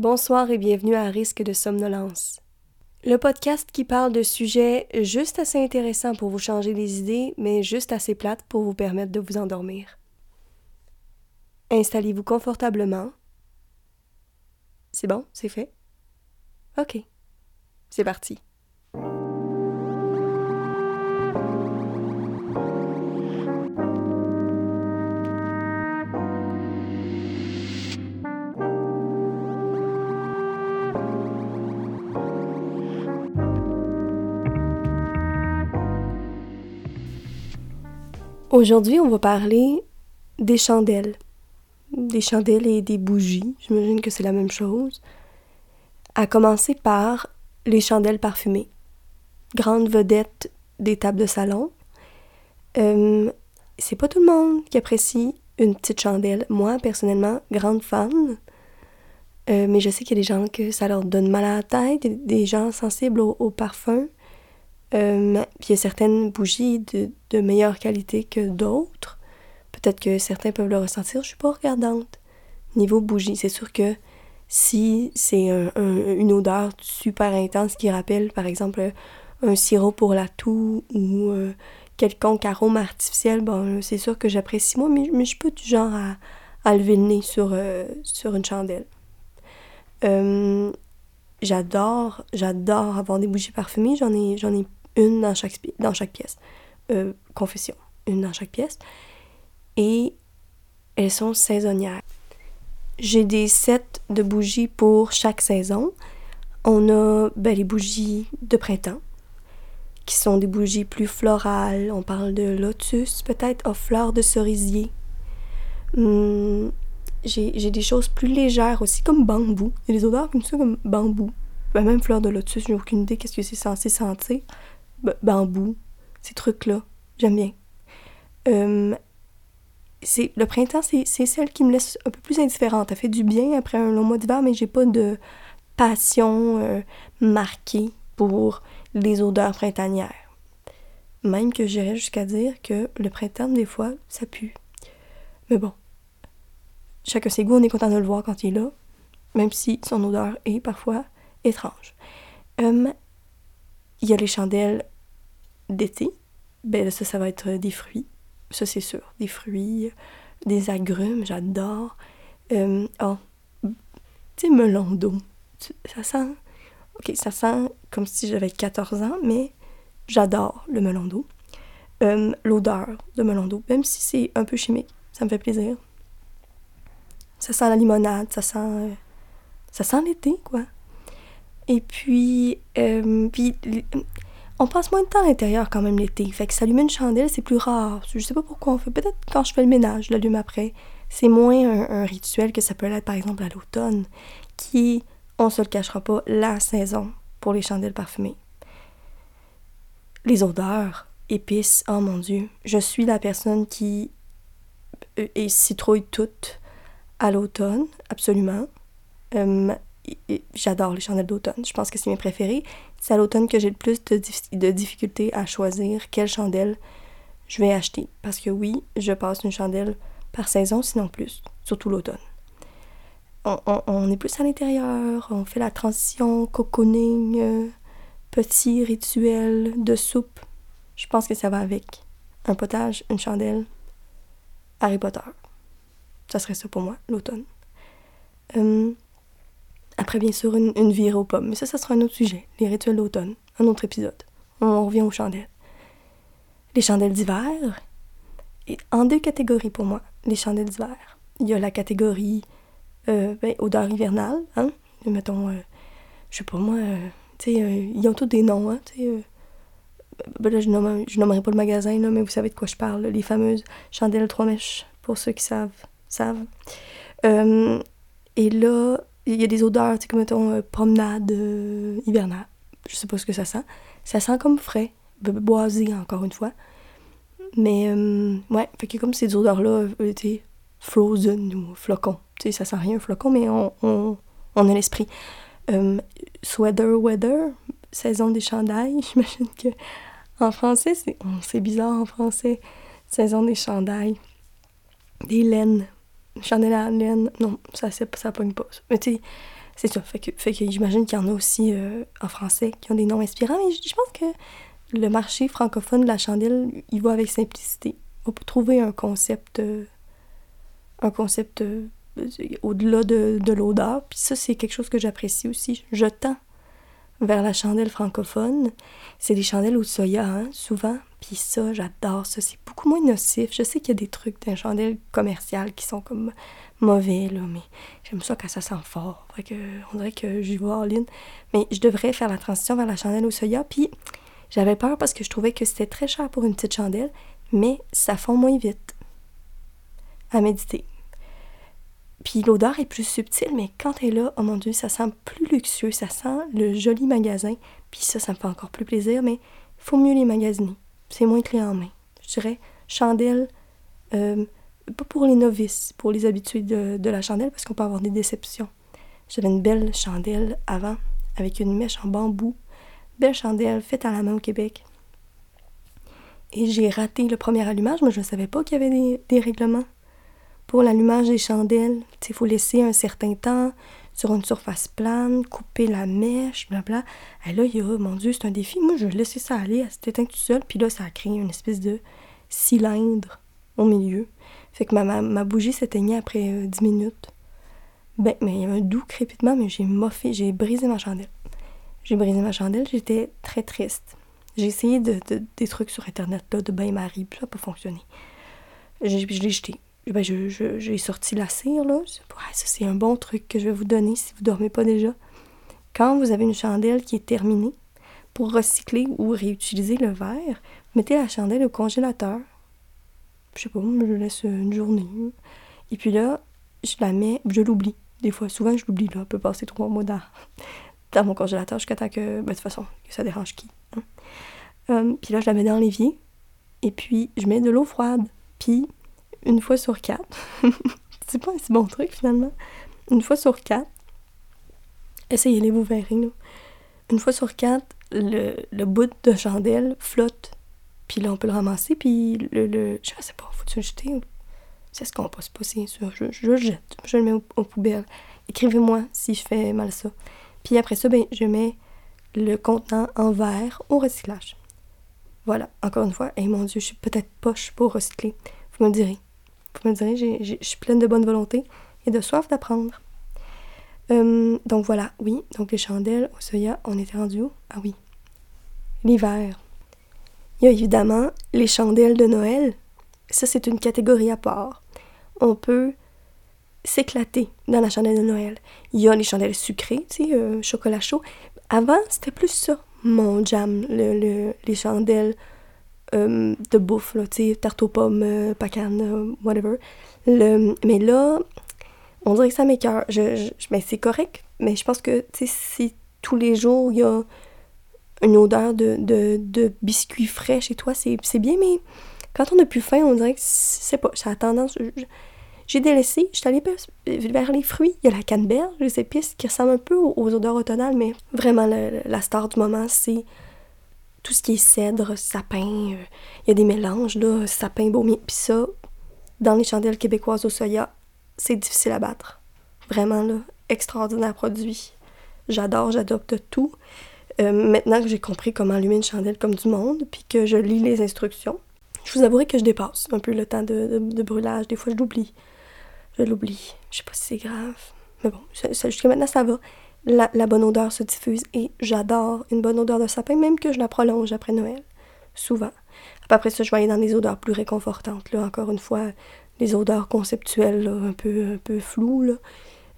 Bonsoir et bienvenue à Risque de somnolence. Le podcast qui parle de sujets juste assez intéressants pour vous changer les idées, mais juste assez plates pour vous permettre de vous endormir. Installez-vous confortablement. C'est bon, c'est fait? Ok. C'est parti. Aujourd'hui, on va parler des chandelles. Des chandelles et des bougies. J'imagine que c'est la même chose. À commencer par les chandelles parfumées. Grande vedette des tables de salon. Euh, c'est pas tout le monde qui apprécie une petite chandelle. Moi, personnellement, grande fan. Euh, mais je sais qu'il y a des gens que ça leur donne mal à la tête, des gens sensibles au, au parfum. Euh, puis il y a certaines bougies de, meilleure qualité que d'autres. Peut-être que certains peuvent le ressentir. Je suis pas regardante. Niveau bougie, c'est sûr que si c'est une odeur super intense qui rappelle, par exemple, un sirop pour la toux ou euh, quelconque arôme artificiel, bon, c'est sûr que j'apprécie moi, mais, mais je suis pas du genre à, lever le nez sur, euh, sur une chandelle. J'adore, j'adore avoir des bougies parfumées. J'en ai, j'en ai une dans chaque, pièce. Euh, confession, une dans chaque pièce. Et elles sont saisonnières. J'ai des sets de bougies pour chaque saison. On a ben, les bougies de printemps, qui sont des bougies plus florales. On parle de lotus, peut-être, aux fleurs de cerisier. Hum, j'ai des choses plus légères aussi, comme bambou. Il y a des odeurs comme ça, comme bambou. Même fleurs de lotus, j'ai aucune idée qu'est-ce que c'est censé sentir bambou, ces trucs-là. J'aime bien. C'est le printemps, c'est celle qui me laisse un peu plus indifférente. Ça fait du bien après un long mois d'hiver, mais j'ai pas de passion euh, marquée pour les odeurs printanières. Même que j'irais jusqu'à dire que le printemps, des fois, ça pue. Mais bon, chacun ses goûts, on est content de le voir quand il est là, même si son odeur est parfois étrange. Euh, il y a les chandelles d'été. Ben ça, ça va être des fruits. Ça, c'est sûr. Des fruits, des agrumes, j'adore. Euh, oh, tu sais, melon d'eau. Ça sent... Ok, ça sent comme si j'avais 14 ans, mais j'adore le melon d'eau. Euh, L'odeur de melon d'eau, même si c'est un peu chimique, ça me fait plaisir. Ça sent la limonade, ça sent... Ça sent l'été, quoi. Et puis, euh, puis on passe moins de temps à l'intérieur quand même l'été. Fait que s'allumer une chandelle, c'est plus rare. Je sais pas pourquoi on fait. Peut-être quand je fais le ménage, je l'allume après. C'est moins un, rituel que ça peut l'être par exemple à l'automne, qui, on se le cachera pas, la saison pour les chandelles parfumées. Les odeurs, épices, oh mon dieu. Je suis la personne qui euh, est citrouille toute à l'automne, absolument. Euh, j'adore les chandelles d'automne. Je pense que c'est mes préférées. C'est à l'automne que j'ai le plus de, difficultés à choisir quelle chandelle je vais acheter. Parce que oui, je passe une chandelle par saison, sinon plus, surtout l'automne. On, est plus à l'intérieur, on fait la transition cocooning, euh, petit rituel de soupe. Je pense que ça va avec. Un potage, une chandelle, Harry Potter. Ça serait ça pour moi, l'automne. Hum, après, bien sûr, une, une virée aux pommes. Mais ça, ça sera un autre sujet. Les rituels d'automne. Un autre épisode. On revient aux chandelles. Les chandelles d'hiver. Et en deux catégories pour moi, les chandelles d'hiver. Il y a la catégorie euh, ben, odeur hivernale, hein. Mettons, euh, je sais pas moi, euh, tu euh, ils ont tous des noms, hein, sais. Ben là, je, nomme, je nommerai pas le magasin, là, mais vous savez de quoi je parle. Les fameuses chandelles trois mèches, pour ceux qui savent, savent. et là, il y a des odeurs, tu sais, comme mettons euh, promenade euh, hivernale. Je sais pas ce que ça sent. Ça sent comme frais, boisé encore une fois. Mais euh, ouais, fait que comme ces odeurs-là étaient frozen ou flocon. Tu sais, ça sent rien flocon, mais on, on, on a l'esprit. sweater weather, saison des chandails, j'imagine que en français, c'est c'est bizarre en français. Saison des chandails. Des laines. Chandelle à laine, non, ça, ça pogne pas. Mais tu sais, c'est ça. Fait que, fait que j'imagine qu'il y en a aussi euh, en français qui ont des noms inspirants, mais je, pense que le marché francophone de la chandelle, il va avec simplicité. On peut trouver un concept, euh, un concept euh, au-delà de, de l'odeur, puis ça, c'est quelque chose que j'apprécie aussi. Je tends vers la chandelle francophone. C'est des chandelles au soya, hein, souvent. Puis ça, j'adore ça. C'est beaucoup moins nocif. Je sais qu'il y a des trucs d'un chandelle commercial qui sont comme mauvais, là, mais j'aime ça quand ça sent fort. que, on dirait que j'y vais en ligne. Mais je devrais faire la transition vers la chandelle au soya. Puis j'avais peur parce que je trouvais que c'était très cher pour une petite chandelle, mais ça fond moins vite. À méditer. Puis l'odeur est plus subtile, mais quand elle est là, oh mon dieu, ça sent plus luxueux, ça sent le joli magasin. Puis ça, ça me fait encore plus plaisir, mais faut mieux les magasiner. C'est moins clé en main. Je dirais, chandelle, euh, pas pour les novices, pour les habitués de, la chandelle, parce qu'on peut avoir des déceptions. J'avais une belle chandelle avant, avec une mèche en bambou. Belle chandelle, faite à la main au Québec. Et j'ai raté le premier allumage, mais je ne savais pas qu'il y avait des règlements pour l'allumage des chandelles, il faut laisser un certain temps sur une surface plane, couper la mèche, blabla. Et là, il y mon Dieu, c'est un défi. Moi, je laissais ça aller, elle s'est éteinte tout seul, puis là, ça a créé une espèce de cylindre au milieu. Fait que ma, ma, bougie s'éteignait après 10 euh, minutes. Ben, mais il y avait un doux crépitement, mais j'ai moffé, j'ai brisé ma chandelle. J'ai brisé ma chandelle, j'étais très triste. J'ai essayé de, des trucs sur Internet, là, de bain-marie, puis ça n'a pas fonctionné. Je, je l'ai jeté. Ben, j'ai sorti la cire, là. ça, c'est un bon truc que je vais vous donner si vous dormez pas déjà. Quand vous avez une chandelle qui est terminée, pour recycler ou réutiliser le verre, mettez la chandelle au congélateur. Je sais pas, je laisse une journée. Et puis là, je la mets, je l'oublie. Des fois, souvent, je l'oublie, là. On peut passer trois mois dans, dans mon congélateur jusqu'à temps que, ben, de toute façon, que ça dérange qui. Hein. Euh, puis là, je la mets dans l'évier. Et puis, je mets de l'eau froide. Puis, une fois sur quatre. c'est pas un si bon truc finalement. Une fois sur quatre, essayez-les, vous verrez. Une fois sur quatre, le, le, bout de chandelle flotte. Puis là, on peut le ramasser, puis le. le je sais pas, faut-tu le jeter C'est ce qu'on passe pas, c'est. Je, je, le jette, je le mets aux, poubelles. Écrivez-moi si je fais mal ça. Puis après ça, ben, je mets le contenant en verre au recyclage. Voilà, encore une fois, et mon Dieu, je suis peut-être poche pour recycler. Vous me direz. Vous me direz, je suis pleine de bonne volonté et de soif d'apprendre. Euh, donc voilà, oui, donc les chandelles au soya, on était rendu où? Ah oui, l'hiver. Il y a évidemment les chandelles de Noël. Ça, c'est une catégorie à part. On peut s'éclater dans la chandelle de Noël. Il y a les chandelles sucrées, tu sais, euh, chocolat chaud. Avant, c'était plus ça, mon jam, le, les chandelles euh, de bouffe, là, tu sais, tarte aux pommes, euh, pacane, euh, whatever. Le, mais là, on dirait que ça m'écœure. Je, je, mais c'est correct, mais je pense que, tu si tous les jours, il y a une odeur de, de, biscuits frais chez toi, c'est bien, mais quand on a plus faim, on dirait que c'est pas, ça a tendance... J'ai délaissé, je suis allée vers les fruits. Il y a la canneberge, les épices qui ressemblent un peu aux, odeurs automnales, mais vraiment, la star du moment, c'est tout ce qui est cèdre, sapin, euh, il y a des mélanges, là, sapin, baumier. Puis ça, dans les chandelles québécoises au soya, c'est difficile à battre. Vraiment, là, extraordinaire produit. J'adore, j'adopte tout. Euh, maintenant que j'ai compris comment allumer une chandelle comme du monde, puis que je lis les instructions, je vous avouerai que je dépasse un peu le temps de, brûlage. Des fois, je l'oublie. Je l'oublie. Je sais pas si c'est grave. Mais bon, jusqu'à maintenant, ça va la, bonne odeur se diffuse et j'adore une bonne odeur de sapin, même que je la prolonge après Noël, souvent. Après ça, je vais aller dans des odeurs plus réconfortantes, là, encore une fois, les odeurs conceptuelles, un, peu, un peu floues. Là.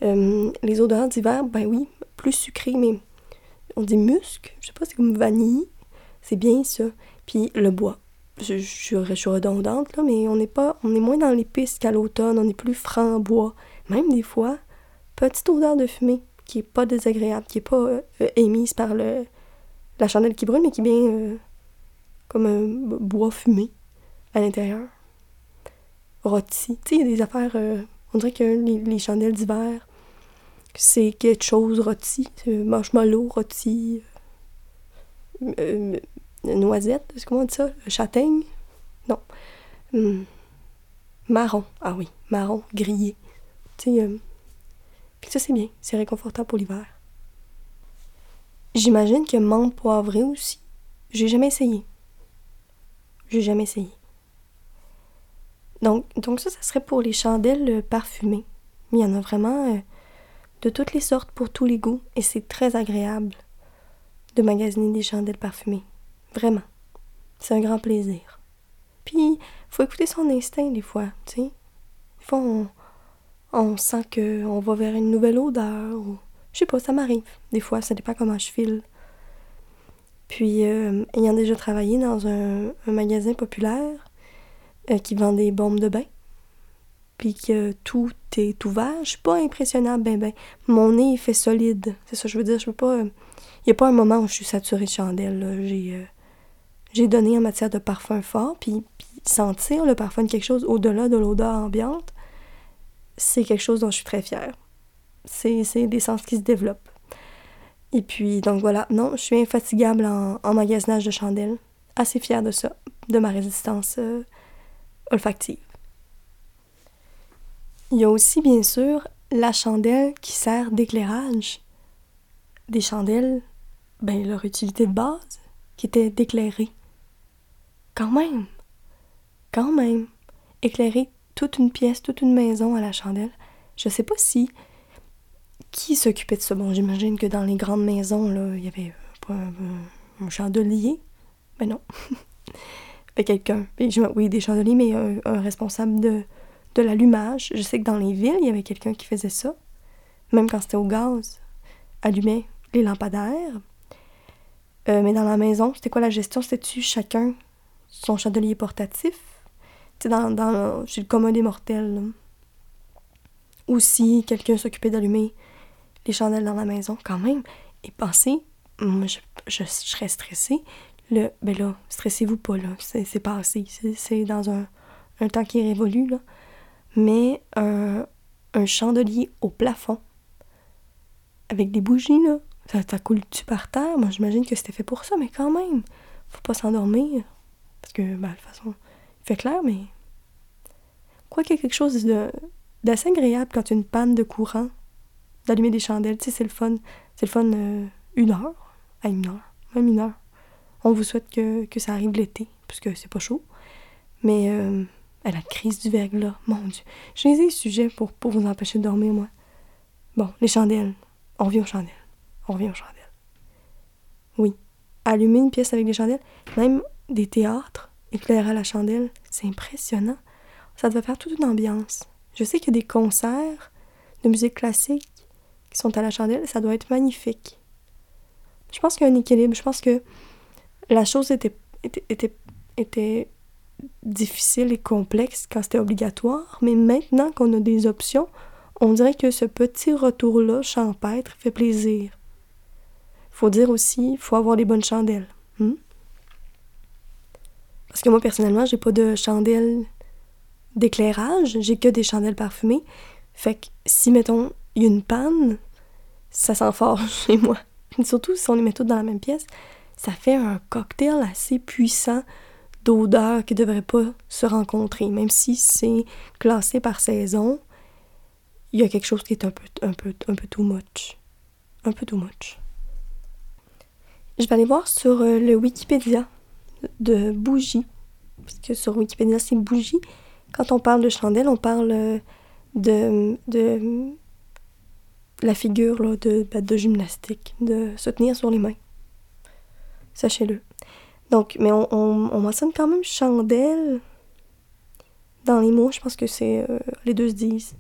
Euh, les odeurs d'hiver, ben oui, plus sucrées, mais on dit musc, je sais pas, c'est comme vanille, c'est bien ça. Puis le bois. Je, je, je suis redondante, là, mais on n'est pas, on est moins dans l'épice qu'à l'automne, on est plus franc bois. Même des fois, petite odeur de fumée qui est pas désagréable, qui est pas euh, émise par le, la chandelle qui brûle, mais qui bien euh, comme un bois fumé à l'intérieur. Rôti. Tu sais, il y a des affaires. Euh, on dirait que les, chandelles d'hiver, c'est quelque chose rôti. Marshmallow, rôti. noisette, comment on dit ça? Châtaigne? Non. Hum. Marron. Ah oui, marron, grillé. Tu sais ça, c'est bien, c'est réconfortant pour l'hiver. J'imagine que menthe poivrée aussi. J'ai jamais essayé. J'ai jamais essayé. Donc, donc ça, ça serait pour les chandelles euh, parfumées. Il y en a vraiment euh, de toutes les sortes pour tous les goûts et c'est très agréable de magasiner des chandelles parfumées. Vraiment. C'est un grand plaisir. Puis, faut écouter son instinct des fois, tu sais. Des on sent qu'on va vers une nouvelle odeur ou... Je sais pas, ça m'arrive. Des fois, ça dépend comment je file. Puis, euh, ayant déjà travaillé dans un, magasin populaire euh, qui vend des bombes de bain, puis que tout est ouvert, je suis pas impressionnable, ben ben. Mon nez, il fait solide. C'est ça, je veux dire, je peux pas... Il n'y a pas un moment où je suis saturée de chandelle, J'ai... Euh, j'ai donné en matière de parfum fort, puis sentir le parfum de quelque chose au-delà de l'odeur ambiante, c'est quelque chose dont je suis très fière. C'est des sens qui se développent. Et puis, donc voilà, non, je suis infatigable en, magasinage de chandelles. Assez fière de ça, de ma résistance euh, olfactive. Il y a aussi, bien sûr, la chandelle qui sert d'éclairage. Des chandelles, ben, leur utilité de base, qui était d'éclairer. Quand même! Quand même! Éclairer toute une pièce, toute une maison à la chandelle. Je sais pas si. Qui s'occupait de ça? Bon, j'imagine que dans les grandes maisons, là, il y avait pas un, chandelier. Mais non. mais quelqu'un. Oui, des chandeliers, mais un, responsable de, de l'allumage. Je sais que dans les villes, il y avait quelqu'un qui faisait ça. Même quand c'était au gaz. Allumait les lampadaires. Euh, mais dans la maison, c'était quoi la gestion? C'était-tu chacun son chandelier portatif? Dans, dans, chez le commun des mortels. Ou si quelqu'un s'occupait d'allumer les chandelles dans la maison, quand même. Et pensez, moi, je, je, serais stressée. Le, ben là, stressez-vous pas, là. C'est passé. C'est dans un, temps qui est révolu, là. Mais un, un chandelier au plafond, avec des bougies, là, ça, coule-tu par terre? Moi, j'imagine que c'était fait pour ça, mais quand même, faut pas s'endormir. Parce que, ben, de toute façon, fait clair, mais. Quoi qu'il y ait quelque chose d'assez agréable quand il y a une panne de courant, d'allumer des chandelles, tu sais, c'est le fun. C'est le fun euh, une heure, à une heure, même une heure. On vous souhaite que, ça arrive l'été, puisque c'est pas chaud. Mais euh, à la crise du verglas, mon Dieu. J'ai des sujets pour, pour vous empêcher de dormir, moi. Bon, les chandelles. On revient aux chandelles. On revient aux chandelles. Oui. Allumer une pièce avec des chandelles, même des théâtres, éclairer à la chandelle, c'est impressionnant. Ça devait faire toute une ambiance. Je sais qu'il y a des concerts de musique classique qui sont à la chandelle, ça doit être magnifique. Je pense qu'il y a un équilibre. Je pense que la chose était, difficile et complexe quand c'était obligatoire, mais maintenant qu'on a des options, on dirait que ce petit retour-là champêtre fait plaisir. Faut dire aussi, faut avoir des bonnes chandelles. Hmm? Parce que moi, personnellement, j'ai pas de chandelle d'éclairage, j'ai que des chandelles parfumées. Fait que si, mettons, il y a une panne, ça sent fort chez moi. Surtout si on les met toutes dans la même pièce, ça fait un cocktail assez puissant d'odeurs qui ne devraient pas se rencontrer. Même si c'est classé par saison, il y a quelque chose qui est un peu, un peu, un peu too much. Un peu too much. Je vais aller voir sur euh, le Wikipédia de bougie. Parce que sur Wikipédia, c'est bougie. Quand on parle de chandelle, on parle euh, de, de la figure de, ben, de gymnastique, de se tenir sur les mains. Sachez-le. Donc, mais on, on, mentionne quand même chandelle dans les mots. Je pense que c'est euh, les deux se disent.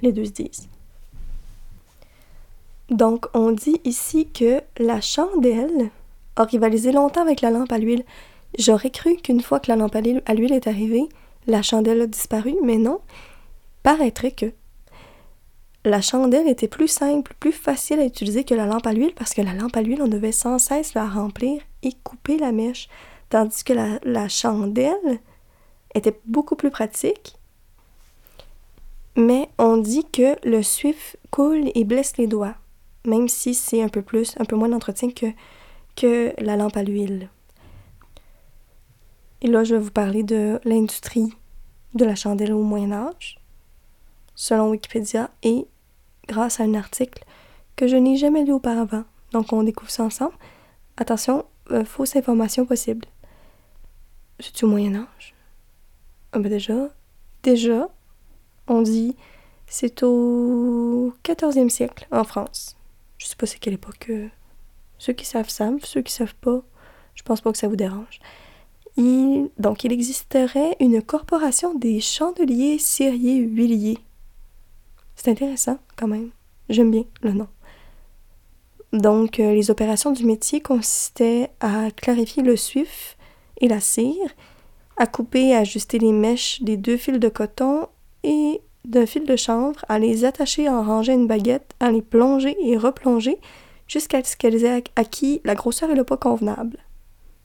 Les deux se disent. Donc, on dit ici que la chandelle a rivalisé longtemps avec la lampe à l'huile. J'aurais cru qu'une fois que la lampe à l'huile est arrivée, la chandelle a disparu, mais non. Paraîtrait que la chandelle était plus simple, plus facile à utiliser que la lampe à l'huile parce que la lampe à l'huile, on devait sans cesse la remplir et couper la mèche, tandis que la, la chandelle était beaucoup plus pratique. Mais on dit que le suif coule et blesse les doigts, même si c'est un peu plus, un peu moins d'entretien que, que la lampe à l'huile. Et là, je vais vous parler de l'industrie de la chandelle au Moyen Âge, selon Wikipédia, et grâce à un article que je n'ai jamais lu auparavant. Donc on découvre ça ensemble. Attention, euh, fausse information possible. C'est au Moyen Âge. Ah ben déjà, déjà, on dit c'est au 14e siècle en France. Je sais pas c'est quelle époque. Euh, ceux qui savent savent, ceux qui savent pas, je pense pas que ça vous dérange. Donc, il existerait une corporation des chandeliers, ciriers, huiliers. C'est intéressant, quand même. J'aime bien le nom. Donc, euh, les opérations du métier consistaient à clarifier le suif et la cire, à couper et ajuster les mèches des deux fils de coton et d'un fil de chanvre, à les attacher en rangeant une baguette, à les plonger et replonger jusqu'à ce qu'elles aient acquis la grosseur et le poids convenable.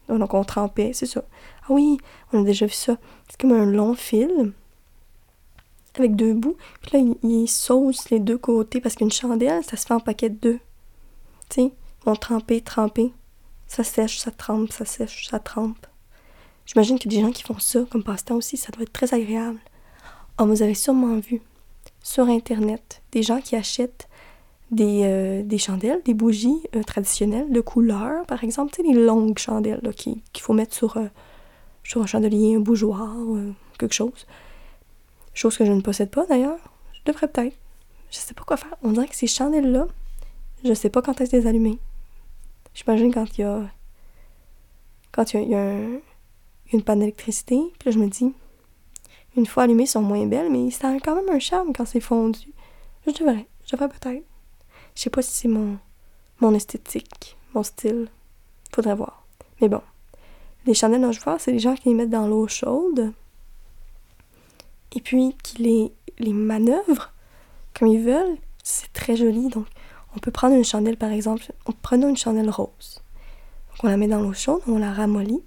Donc on trempait, c'est ça. Ah oui, on a déjà vu ça. C'est comme un long fil avec deux bouts. Puis là, ils saucent les deux côtés parce qu'une chandelle, ça se fait en paquet de deux. Tu sais, on tremper, tremper. Ça sèche, ça trempe, ça sèche, ça trempe. J'imagine a des gens qui font ça comme passe-temps aussi. Ça doit être très agréable. Oh, vous avez sûrement vu sur Internet des gens qui achètent des, euh, des chandelles, des bougies euh, traditionnelles de couleur, par exemple, tu sais, les longues chandelles qu'il faut mettre sur, euh, sur un chandelier, un bougeoir, quelque chose. Chose que je ne possède pas d'ailleurs. Je devrais peut-être. Je sais pas quoi faire. On dirait que ces chandelles-là, je sais pas quand est-ce les allumer. J'imagine quand il y a. Quand il y a, une panne d'électricité, puis là je me dis, une fois allumées, sont moins belles, mais ça a quand même un charme quand c'est fondu. Je devrais. Je devrais peut-être. Je sais pas si c'est mon, mon esthétique, mon style. Faudrait voir. Mais bon. Les chandelles vois, c'est les gens qui les mettent dans l'eau chaude. Et puis qui les, les manœuvrent comme ils veulent. C'est très joli. Donc, on peut prendre une chandelle, par exemple. Prenons une chandelle rose. Donc, on la met dans l'eau chaude, on la ramollit.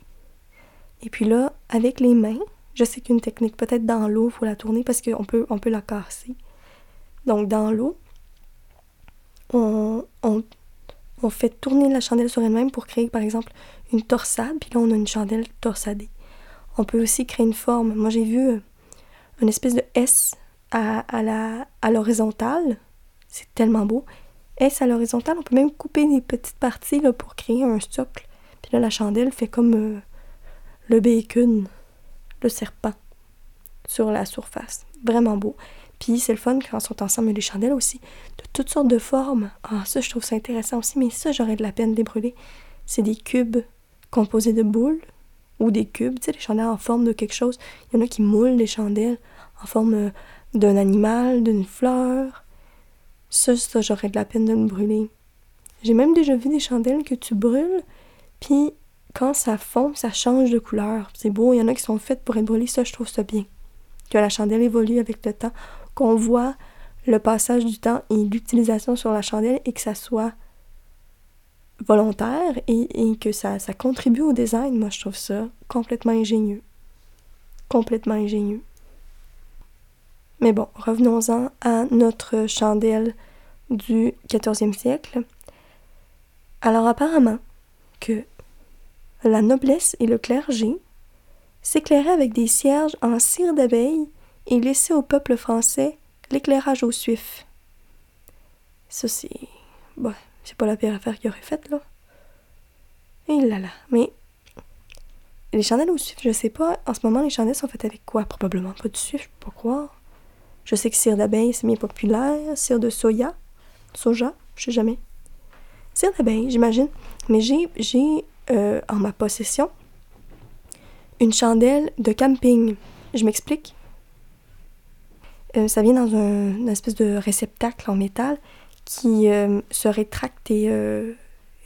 Et puis là, avec les mains, je sais qu'une technique, peut-être dans l'eau, il faut la tourner parce qu'on peut, on peut la casser. Donc, dans l'eau, on, fait tourner la chandelle sur elle-même pour créer, par exemple, une torsade, puis là, on a une chandelle torsadée. On peut aussi créer une forme. Moi, j'ai vu euh, une espèce de S à, l'horizontale. C'est tellement beau. S à l'horizontale, on peut même couper des petites parties là, pour créer un socle. Puis là, la chandelle fait comme euh, le bacon, le serpent sur la surface. Vraiment beau. Puis c'est le fun quand sont ensemble, les chandelles aussi, de toutes sortes de formes. Ah, ça, je trouve ça intéressant aussi, mais ça, j'aurais de la peine de les brûler. C'est des cubes composés de boules ou des cubes, tu sais, les chandelles en forme de quelque chose. Il y en a qui moulent des chandelles en forme euh, d'un animal, d'une fleur. Ça, ça, j'aurais de la peine de le brûler. J'ai même déjà vu des chandelles que tu brûles, puis quand ça fond, ça change de couleur. C'est beau, il y en a qui sont faites pour être brûlées, ça, je trouve ça bien. Que la chandelle évolue avec le temps qu'on voit le passage du temps et l'utilisation sur la chandelle et que ça soit volontaire et, que ça, ça contribue au design, moi je trouve ça complètement ingénieux. Complètement ingénieux. Mais bon, revenons-en à notre chandelle du 14e siècle. Alors apparemment que la noblesse et le clergé s'éclairaient avec des cierges en cire d'abeille et laisser au peuple français l'éclairage au suif. Ça, c'est. Bon, c'est pas la pire affaire qu'il aurait faite, là. Et là là. Mais. Les chandelles au suif, je sais pas. En ce moment, les chandelles sont faites avec quoi? Probablement pas de suif, je peux pas croire. Je sais que cire d'abeille, c'est bien populaire. Cire de soya. Soja, je sais jamais. Cire d'abeille, j'imagine. Mais j'ai, j'ai euh, en ma possession une chandelle de camping. Je m'explique. Euh, ça vient dans un, une espèce de réceptacle en métal qui euh, se rétracte et, euh,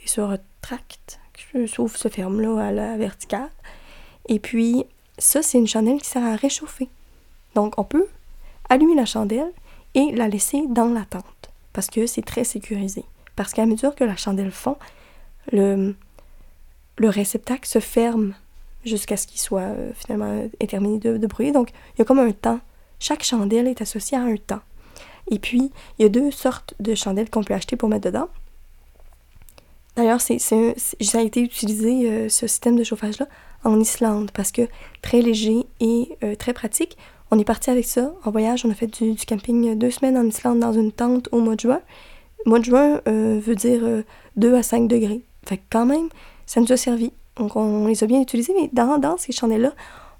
et, se retracte, s'ouvre, se ferme là à la verticale. Et puis, ça, c'est une chandelle qui sert à réchauffer. Donc, on peut allumer la chandelle et la laisser dans la tente parce que c'est très sécurisé. Parce qu'à mesure que la chandelle fond, le, le réceptacle se ferme jusqu'à ce qu'il soit finalement terminé de, de. Donc, il y a comme un temps chaque chandelle est associée à un temps. Et puis, il y a deux sortes de chandelles qu'on peut acheter pour mettre dedans. D'ailleurs, c'est, ça a été utilisé, euh, ce système de chauffage-là, en Islande, parce que très léger et euh, très pratique. On est parti avec ça en voyage. On a fait du, camping deux semaines en Islande dans une tente au mois de juin. Mois de juin euh, veut dire 2 à 5 degrés. Fait que quand même, ça nous a servi. Donc on les a bien utilisés, mais dans ces chandelles-là,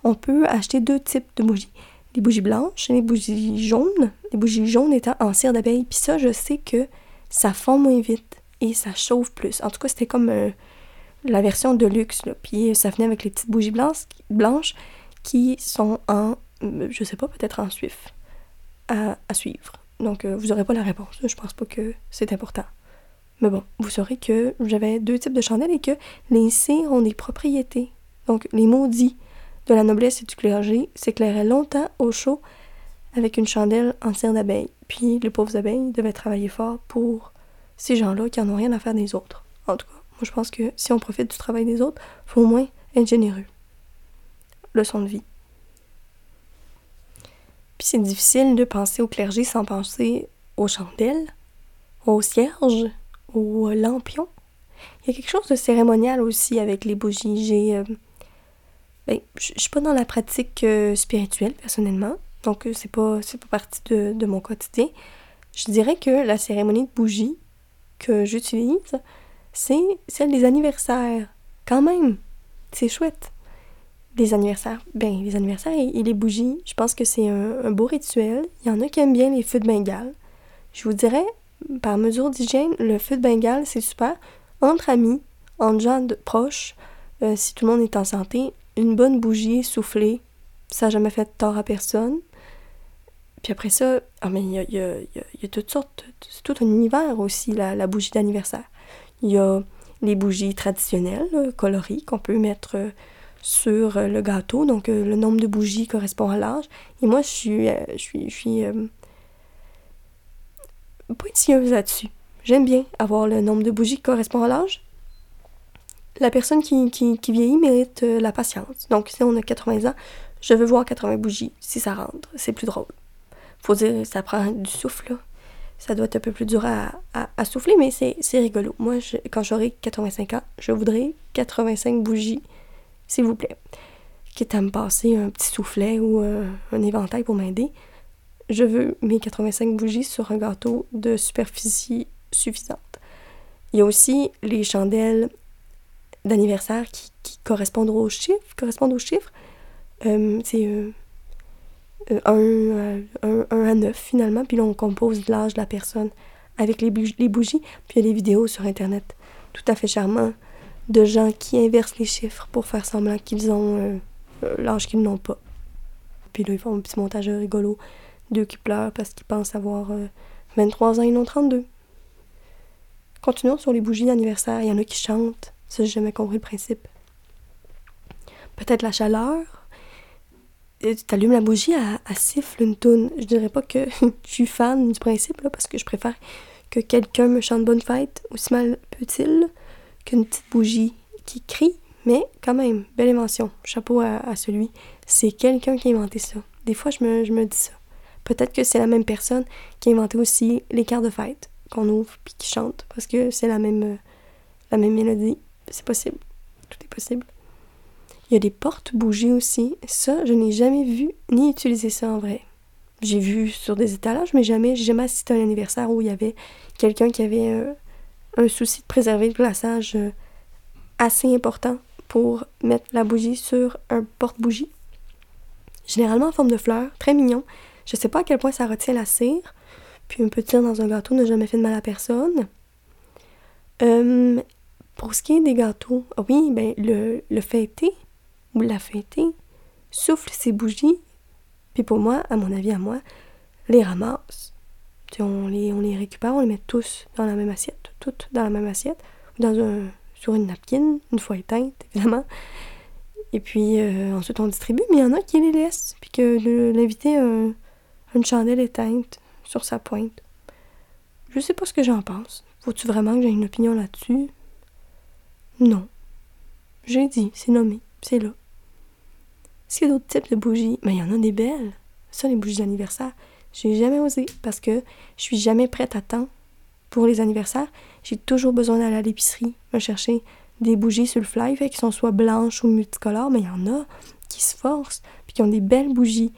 on peut acheter deux types de bougies. Les bougies blanches et les bougies jaunes. Les bougies jaunes étant en cire d'abeille. Puis ça, je sais que ça fond moins vite et ça chauffe plus. En tout cas, c'était comme euh, la version de luxe. Là. Puis ça venait avec les petites bougies blanches, qui sont en, euh, je sais pas, peut-être en suif à, suivre. Donc euh, vous n'aurez pas la réponse. Je pense pas que c'est important. Mais bon, vous saurez que j'avais deux types de chandelles et que les cires ont des propriétés. Donc les maudits de la noblesse et du clergé s'éclairaient longtemps au chaud avec une chandelle en cire d'abeille. Puis les pauvres abeilles devaient travailler fort pour ces gens-là qui en ont rien à faire des autres. En tout cas, moi je pense que si on profite du travail des autres, faut au moins être généreux. Leçon de vie. Puis c'est difficile de penser au clergé sans penser aux chandelles, aux cierges, aux lampions. Il y a quelque chose de cérémonial aussi avec les bougies. J'ai. Euh, ben, je suis pas dans la pratique euh, spirituelle personnellement, donc euh, c'est pas, pas partie de, de, mon quotidien. Je dirais que la cérémonie de bougie que j'utilise, c'est celle des anniversaires. Quand même, c'est chouette. Les anniversaires, ben les anniversaires et, les bougies, je pense que c'est un, beau rituel. Il y en a qui aiment bien les feux de Bengale. Je vous dirais, par mesure d'hygiène, le feu de Bengale, c'est super. Entre amis, entre gens proches, euh, si tout le monde est en santé, une bonne bougie soufflée, ça n'a jamais fait tort à personne. Puis après ça, ah il y a, toutes sortes, c'est tout un univers aussi, la, bougie d'anniversaire. Il y a les bougies traditionnelles, colorées, qu'on peut mettre euh, sur euh, le gâteau. Donc euh, le nombre de bougies correspond à l'âge. Et moi, je suis, je suis, je là-dessus. J'aime bien avoir le nombre de bougies qui correspond à l'âge. La personne qui, qui, qui vieillit mérite la patience. Donc si on a 80 ans, je veux voir 80 bougies si ça rentre. C'est plus drôle faut dire, ça prend du souffle. Ça doit être un peu plus dur à, souffler, mais c'est rigolo. Moi, quand j'aurai 85 ans, je voudrais 85 bougies, s'il vous plaît. Quitte à me passer un petit soufflet ou euh, un éventail pour m'aider, je veux mes 85 bougies sur un gâteau de superficie suffisante. Il y a aussi les chandelles d'anniversaire qui, correspondent aux chiffres. Correspondent aux chiffres. Euh, c'est euh, 1, euh, à 9 finalement, puis là on compose l'âge de la personne avec les, bougies, puis il y a des vidéos sur internet tout à fait charmant de gens qui inversent les chiffres pour faire semblant qu'ils ont euh, euh, l'âge qu'ils n'ont pas. Puis là ils font un petit montage rigolo d'eux qui pleurent parce qu'ils pensent avoir 23 ans et non 32. Continuons sur les bougies d'anniversaire, il y en a qui chantent, ça j'ai jamais compris le principe. Peut-être la chaleur, tu allumes la bougie, à siffle une toune. Je dirais pas que je suis fan du principe, là, parce que je préfère que quelqu'un me chante bonne fête, aussi mal peut-il, qu'une petite bougie qui crie, mais quand même, belle invention. Chapeau à, celui. C'est quelqu'un qui a inventé ça. Des fois, je me, dis ça. Peut-être que c'est la même personne qui a inventé aussi les cartes de fête qu'on ouvre puis qui chante, parce que c'est la même, la même mélodie. C'est possible. Tout est possible. Il y a des portes-bougies aussi. Ça, je n'ai jamais vu ni utilisé ça en vrai. J'ai vu sur des étalages, mais jamais, j'ai jamais assisté à un anniversaire où il y avait quelqu'un qui avait euh, un souci de préserver le glaçage euh, assez important pour mettre la bougie sur un porte-bougie. Généralement en forme de fleur, très mignon. Je sais pas à quel point ça retient la cire. Puis un petit dans un gâteau n'a jamais fait de mal à personne. Euh, pour ce qui est des gâteaux, oui, ben le, le fêté, ou la fêter, souffle ses bougies, puis pour moi, à mon avis, à moi, les ramasse. on les, on les récupère, on les met tous dans la même assiette, toutes dans la même assiette, dans un, sur une napkin, une fois éteinte, évidemment. Et puis euh, ensuite on distribue, mais il y en a qui les laissent, puis que l'invité a une chandelle éteinte sur sa pointe. Je sais pas ce que j'en pense. Faut-tu vraiment que j'ai une opinion là-dessus? Non. J'ai dit, c'est nommé, c'est là. Est-ce qu'il y a d'autres types de bougies? Mais il y en a des belles. Ça, les bougies d'anniversaire, j'ai jamais osé parce que je suis jamais prête à temps pour les anniversaires. J'ai toujours besoin d'aller à l'épicerie me chercher des bougies sur le fly, fait sont soit blanches ou multicolores, mais il y en a qui se forcent, puis qui ont des belles bougies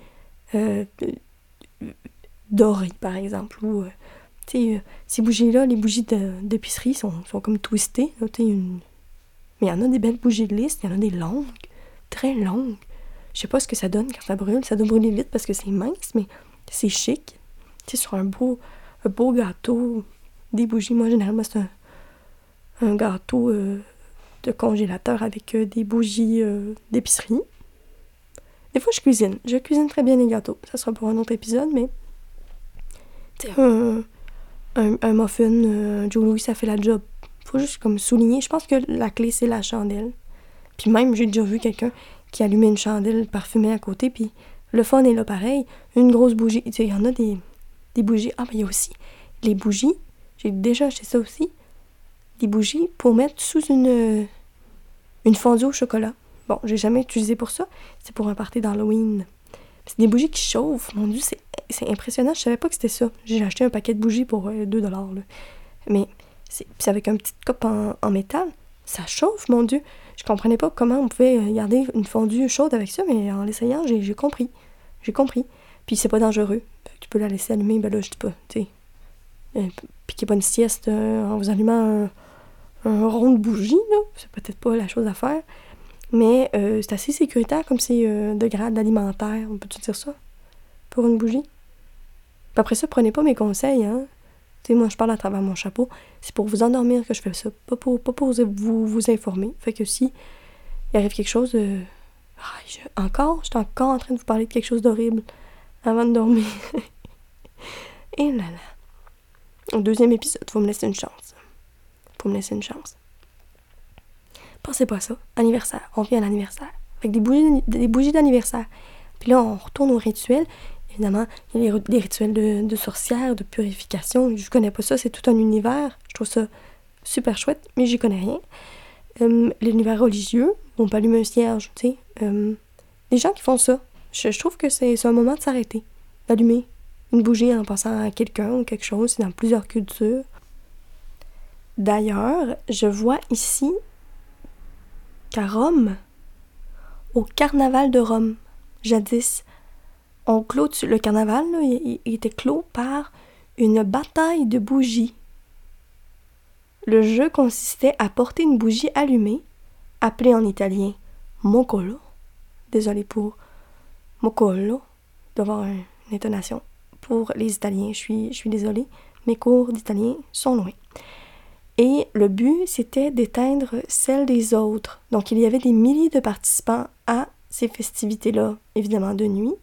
euh, dorées, par exemple. Ou, euh, sais, ces bougies-là, les bougies d'épicerie sont, sont comme twistées. une... Mais il y en a des belles bougies de liste, il y en a des longues, très longues. Je sais pas ce que ça donne quand ça brûle. Ça doit brûler vite parce que c'est mince, mais c'est chic. Tu sais, sur un beau, un beau gâteau, des bougies. Moi, généralement, c'est un, un, gâteau euh, de congélateur avec euh, des bougies euh, d'épicerie. Des fois, je cuisine. Je cuisine très bien les gâteaux. Ça sera pour un autre épisode, mais. Tu sais, un, un, muffin, Joe Louis, ça fait la job. Faut juste comme souligner. Je pense que la clé, c'est la chandelle. Puis même, j'ai déjà vu quelqu'un qui allumait une chandelle parfumée à côté, puis le fun est là pareil. Une grosse bougie. Tu il y en a des, des bougies. Ah, mais il y a aussi les bougies. J'ai déjà acheté ça aussi. Des bougies pour mettre sous une, une fondue au chocolat. Bon, j'ai jamais utilisé pour ça. C'est pour un party d'Halloween. C'est des bougies qui chauffent. Mon Dieu, c'est impressionnant. Je savais pas que c'était ça. J'ai acheté un paquet de bougies pour 2 euh, dollars. Mais c'est avec un petit cup en, en métal. Ça chauffe, mon Dieu. Je comprenais pas comment on pouvait euh, garder une fondue chaude avec ça, mais en l'essayant, j'ai compris. J'ai compris. Puis c'est pas dangereux. Tu peux la laisser allumer, ben là, je dis pas, tu sais. Euh, piquez pas une sieste euh, en vous allumant un, rond de bougie, là. C'est peut-être pas la chose à faire. Mais c'est assez sécuritaire comme c'est de grade alimentaire, on peut-tu dire ça? Pour une bougie? Puis après ça, prenez pas mes conseils, hein moi, je parle à travers mon chapeau. C'est pour vous endormir que je fais ça, pas pour, pas pour vous, vous informer. Fait que si il arrive quelque chose de. Ah, encore, je suis encore en train de vous parler de quelque chose d'horrible avant de dormir. Et là là. Deuxième épisode, faut me laisser une chance. Faut me laisser une chance. Pensez pas à ça. Anniversaire. On vient à l'anniversaire. Avec des bougies d'anniversaire. Puis là, on retourne au rituel évidemment, il y a des rituels de, de sorcières, de purification. Je connais pas ça, c'est tout un univers. Je trouve ça super chouette, mais j'y connais rien. Euh, l'univers religieux, on peut allumer un cierge, tu sais. Euh, les gens qui font ça, je, trouve que c'est un moment de s'arrêter, d'allumer une bougie en passant à quelqu'un ou quelque chose, c'est dans plusieurs cultures. D'ailleurs, je vois ici qu'à Rome, au carnaval de Rome, jadis, on clôt le carnaval, il, était clos par une bataille de bougies. Le jeu consistait à porter une bougie allumée, appelée en italien mocolo. Désolé pour mocolo, d'avoir une intonation. Pour les Italiens, je suis, je suis désolée, mes cours d'italien sont loin. Et le but, c'était d'éteindre celle des autres. Donc, il y avait des milliers de participants à ces festivités-là, évidemment de nuit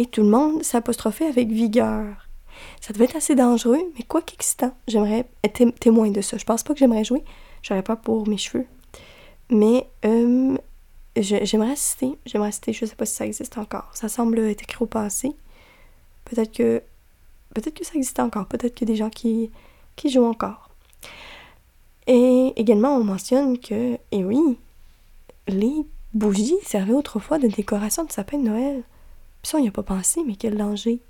et tout le monde s'apostrophait avec vigueur. Ça devait être assez dangereux, mais quoi qu'excitant. J'aimerais être témoin de ça. Je pense pas que j'aimerais jouer. J'aurais pas pour mes cheveux. Mais euh, j'aimerais assister. J'aimerais assister. Je sais pas si ça existe encore. Ça semble être écrit au passé. Peut-être que. Peut-être que ça existe encore. Peut-être qu'il y a des gens qui, qui jouent encore. Et également, on mentionne que, et eh oui, les bougies servaient autrefois de décoration de sapin de Noël. Puis ça, on n'y a pas pensé, mais quel danger.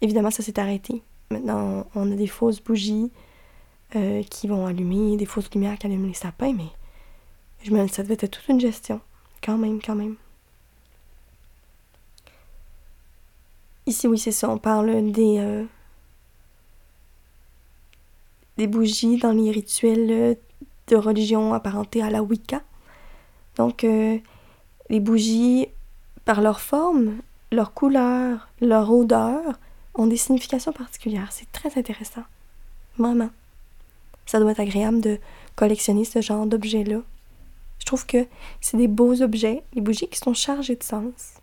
Évidemment, ça s'est arrêté. Maintenant, on a des fausses bougies euh, qui vont allumer, des fausses lumières qui allument les sapins, mais je me ça devait être toute une gestion. Quand même, quand même. Ici, oui, c'est ça. On parle des, euh, des bougies dans les rituels euh, de religion apparentés à la Wicca. Donc, les bougies par leur forme, leur couleur, leur odeur, ont des significations particulières. C'est très intéressant. Vraiment. Ça doit être agréable de collectionner ce genre d'objets-là. Je trouve que c'est des beaux objets, les bougies qui sont chargées de sens.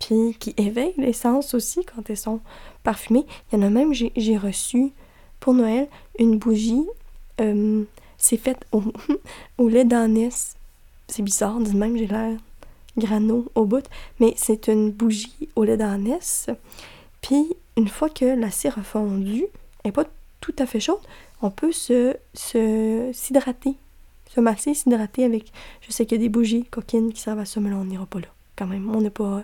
Puis qui éveillent les sens aussi quand elles sont parfumées. Il y en a même, j'ai reçu pour Noël une bougie. Euh, c'est faite au, lait d'ânesse. C'est bizarre, de même, j'ai l'air grano au bout, mais c'est une bougie au lait d'ânesse. Puis, une fois que la cire a fondu, n'est pas tout à fait chaude, on peut se s'hydrater, se, masser, s'hydrater avec. Je sais qu'il y a des bougies coquines qui servent à ça, mais là, on n'ira pas là. Quand même, on n'est pas.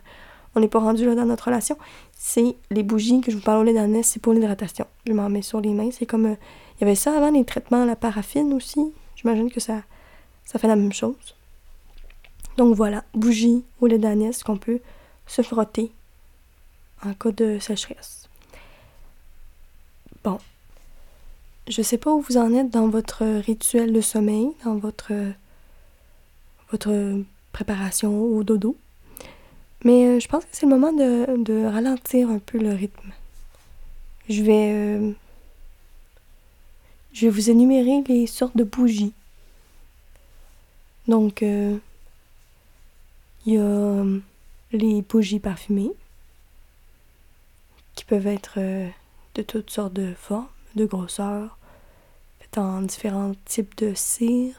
On n'est pas rendu là dans notre relation. C'est les bougies que je vous parle au lait d'ânesse, c'est pour l'hydratation. Je m'en mets sur les mains. C'est comme. Euh, il y avait ça avant, les traitements à la paraffine aussi. J'imagine que ça, ça fait la même chose. Donc voilà, bougie ou lait d'ânesse qu'on peut se frotter en cas de sécheresse. Bon. Je sais pas où vous en êtes dans votre rituel de sommeil, dans votre, préparation au dodo. Mais euh, je pense que c'est le moment de, de, ralentir un peu le rythme. Je vais, euh, je vais vous énumérer les sortes de bougies. Donc, euh, il y a les bougies parfumées qui peuvent être de toutes sortes de formes, de grosseurs, en différents types de cire,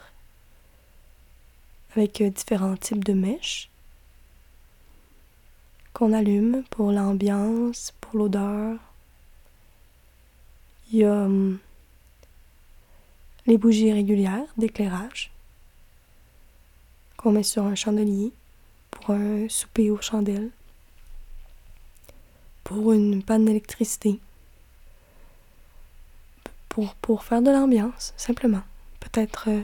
avec différents types de mèches qu'on allume pour l'ambiance, pour l'odeur. Il y a hum, les bougies régulières d'éclairage qu'on met sur un chandelier pour un souper aux chandelles, pour une panne d'électricité, pour, faire de l'ambiance, simplement. Peut-être euh,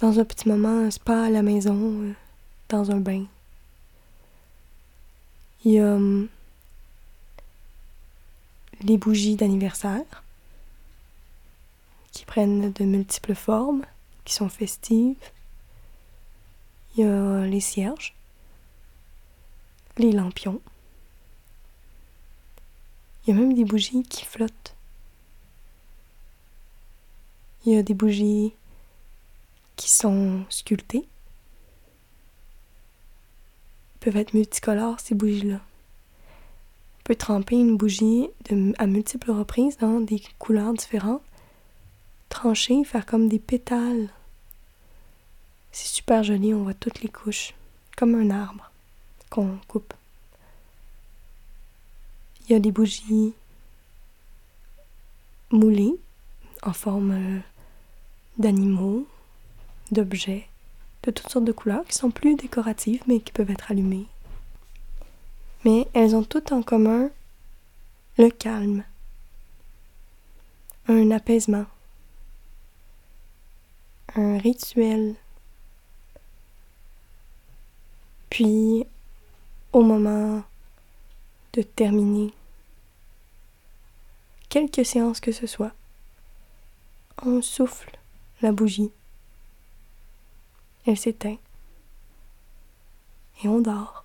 dans un petit moment, un spa à la maison, euh, dans un bain. Il y a hum, les bougies d'anniversaire qui prennent de multiples formes, qui sont festives. Il y a les cierges, les lampions. Il y a même des bougies qui flottent. Il y a des bougies qui sont sculptées peuvent être multicolores, ces bougies-là. On peut tremper une bougie à multiples reprises dans des couleurs différentes, trancher, faire comme des pétales. C'est super joli, on voit toutes les couches, comme un arbre qu'on coupe. Il y a des bougies moulées en forme euh, d'animaux, d'objets de toutes sortes de couleurs qui sont plus décoratives mais qui peuvent être allumées. Mais elles ont toutes en commun le calme, un apaisement, un rituel. Puis, au moment de terminer quelque séance que ce soit, on souffle la bougie elle s'éteint. Et on dort.